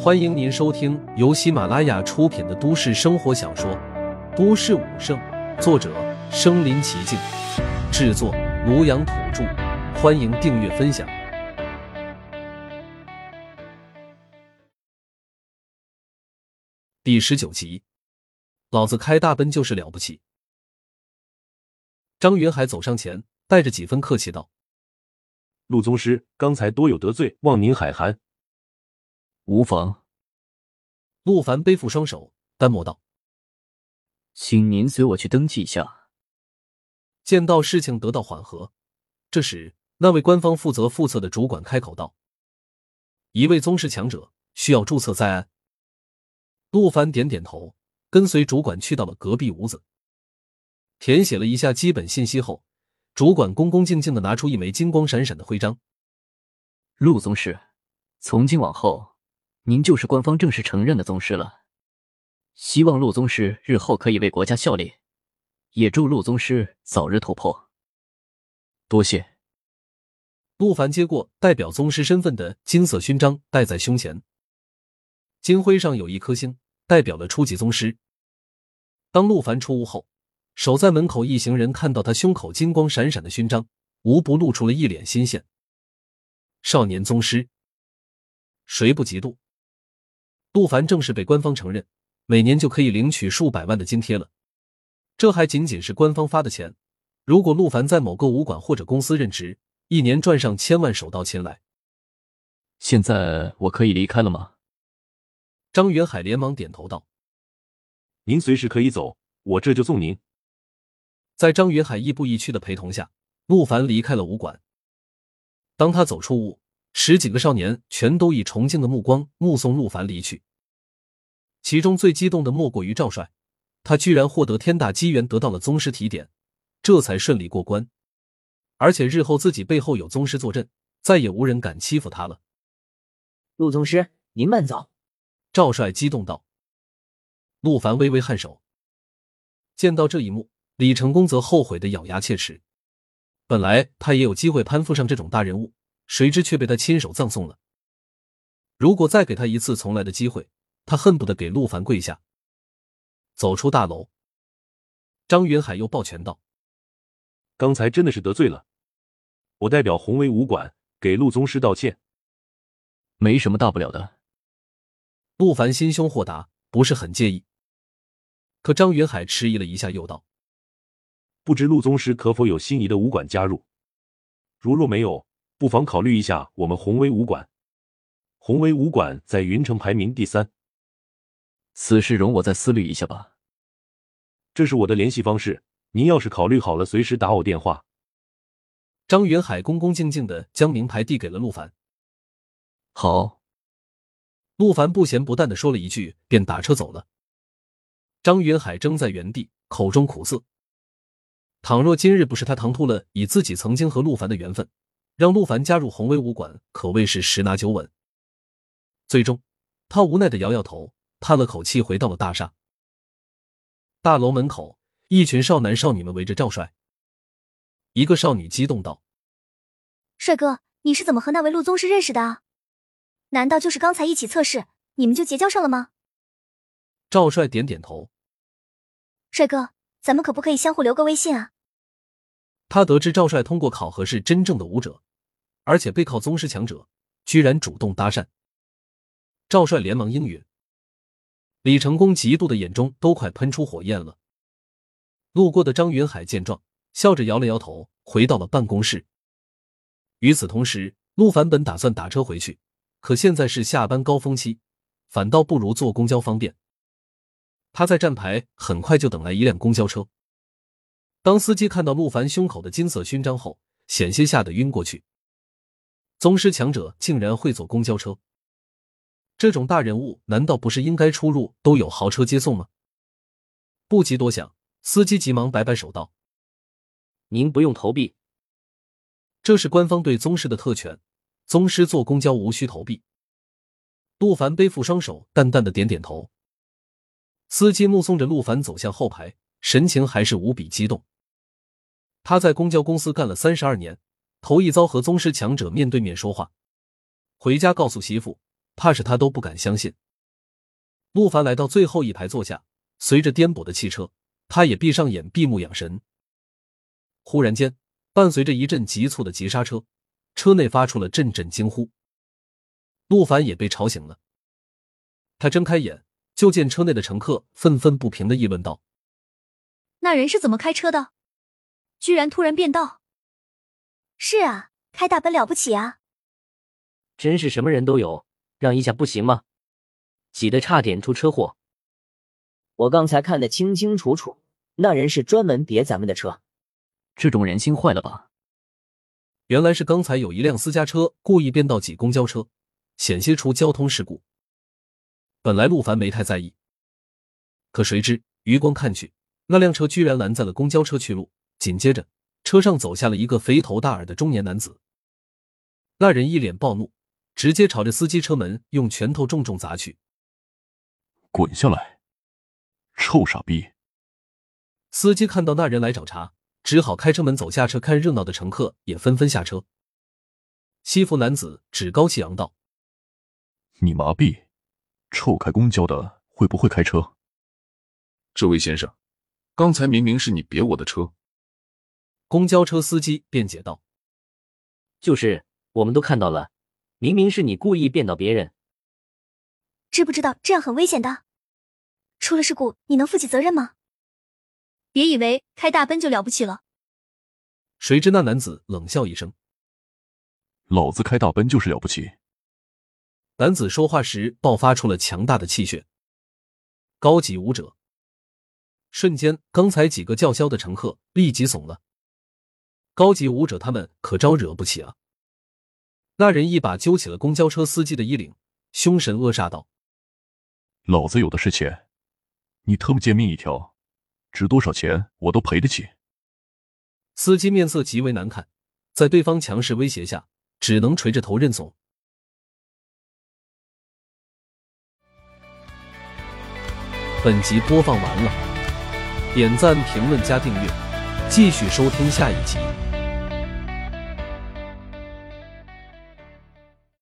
欢迎您收听由喜马拉雅出品的都市生活小说《都市武圣》，作者：身临其境，制作：庐阳土著。欢迎订阅分享。第十九集，老子开大奔就是了不起。张云海走上前，带着几分客气道：“陆宗师，刚才多有得罪，望您海涵。”无妨。陆凡背负双手，淡漠道：“请您随我去登记一下。”见到事情得到缓和，这时那位官方负责复测的主管开口道：“一位宗师强者需要注册在案。”陆凡点点头，跟随主管去到了隔壁屋子，填写了一下基本信息后，主管恭恭敬敬的拿出一枚金光闪闪的徽章：“陆宗师，从今往后。”您就是官方正式承认的宗师了，希望陆宗师日后可以为国家效力，也祝陆宗师早日突破。多谢。陆凡接过代表宗师身份的金色勋章，戴在胸前，金徽上有一颗星，代表了初级宗师。当陆凡出屋后，守在门口一行人看到他胸口金光闪闪的勋章，无不露出了一脸新鲜。少年宗师，谁不嫉妒？陆凡正式被官方承认，每年就可以领取数百万的津贴了。这还仅仅是官方发的钱，如果陆凡在某个武馆或者公司任职，一年赚上千万手到擒来。现在我可以离开了吗？张元海连忙点头道：“您随时可以走，我这就送您。”在张元海亦步亦趋的陪同下，陆凡离开了武馆。当他走出屋，十几个少年全都以崇敬的目光目送陆凡离去。其中最激动的莫过于赵帅，他居然获得天大机缘，得到了宗师提点，这才顺利过关。而且日后自己背后有宗师坐镇，再也无人敢欺负他了。陆宗师，您慢走。赵帅激动道。陆凡微微颔首。见到这一幕，李成功则后悔的咬牙切齿。本来他也有机会攀附上这种大人物，谁知却被他亲手葬送了。如果再给他一次重来的机会，他恨不得给陆凡跪下。走出大楼，张云海又抱拳道：“刚才真的是得罪了，我代表宏威武馆给陆宗师道歉。没什么大不了的。”陆凡心胸豁达，不是很介意。可张云海迟疑了一下，又道：“不知陆宗师可否有心仪的武馆加入？如若没有，不妨考虑一下我们宏威武馆。宏威武馆在云城排名第三。”此事容我再思虑一下吧。这是我的联系方式，您要是考虑好了，随时打我电话。张云海恭恭敬敬的将名牌递给了陆凡。好。陆凡不咸不淡的说了一句，便打车走了。张云海怔在原地，口中苦涩。倘若今日不是他唐突了以自己曾经和陆凡的缘分，让陆凡加入红威武馆，可谓是十拿九稳。最终，他无奈的摇摇头。叹了口气，回到了大厦。大楼门口，一群少男少女们围着赵帅。一个少女激动道：“帅哥，你是怎么和那位陆宗师认识的啊？难道就是刚才一起测试，你们就结交上了吗？”赵帅点点头：“帅哥，咱们可不可以相互留个微信啊？”他得知赵帅通过考核是真正的武者，而且背靠宗师强者，居然主动搭讪。赵帅连忙应允。李成功嫉妒的眼中都快喷出火焰了。路过的张云海见状，笑着摇了摇头，回到了办公室。与此同时，陆凡本打算打车回去，可现在是下班高峰期，反倒不如坐公交方便。他在站牌，很快就等来一辆公交车。当司机看到陆凡胸口的金色勋章后，险些吓得晕过去。宗师强者竟然会坐公交车！这种大人物难道不是应该出入都有豪车接送吗？不及多想，司机急忙摆摆手道：“您不用投币，这是官方对宗师的特权，宗师坐公交无需投币。”陆凡背负双手，淡淡的点点头。司机目送着陆凡走向后排，神情还是无比激动。他在公交公司干了三十二年，头一遭和宗师强者面对面说话。回家告诉媳妇。怕是他都不敢相信。陆凡来到最后一排坐下，随着颠簸的汽车，他也闭上眼，闭目养神。忽然间，伴随着一阵急促的急刹车，车内发出了阵阵惊呼。陆凡也被吵醒了，他睁开眼，就见车内的乘客愤愤不平的议论道：“那人是怎么开车的？居然突然变道！是啊，开大奔了不起啊！真是什么人都有，让一下不行吗？挤得差点出车祸。我刚才看得清清楚楚，那人是专门别咱们的车。这种人心坏了吧？原来是刚才有一辆私家车故意变道挤公交车。”险些出交通事故。本来陆凡没太在意，可谁知余光看去，那辆车居然拦在了公交车去路。紧接着，车上走下了一个肥头大耳的中年男子。那人一脸暴怒，直接朝着司机车门用拳头重重砸去。滚下来，臭傻逼！司机看到那人来找茬，只好开车门走下车。看热闹的乘客也纷纷下车。西服男子趾高气扬道。你麻痹，臭开公交的会不会开车？这位先生，刚才明明是你别我的车。公交车司机辩解道：“就是，我们都看到了，明明是你故意变到别人。知不知道这样很危险的？出了事故你能负起责任吗？别以为开大奔就了不起了。”谁知那男子冷笑一声：“老子开大奔就是了不起。”男子说话时爆发出了强大的气血。高级武者，瞬间，刚才几个叫嚣的乘客立即怂了。高级武者他们可招惹不起啊！那人一把揪起了公交车司机的衣领，凶神恶煞道：“老子有的是钱，你特么贱命一条，值多少钱我都赔得起。”司机面色极为难看，在对方强势威胁下，只能垂着头认怂。本集播放完了，点赞、评论、加订阅，继续收听下一集。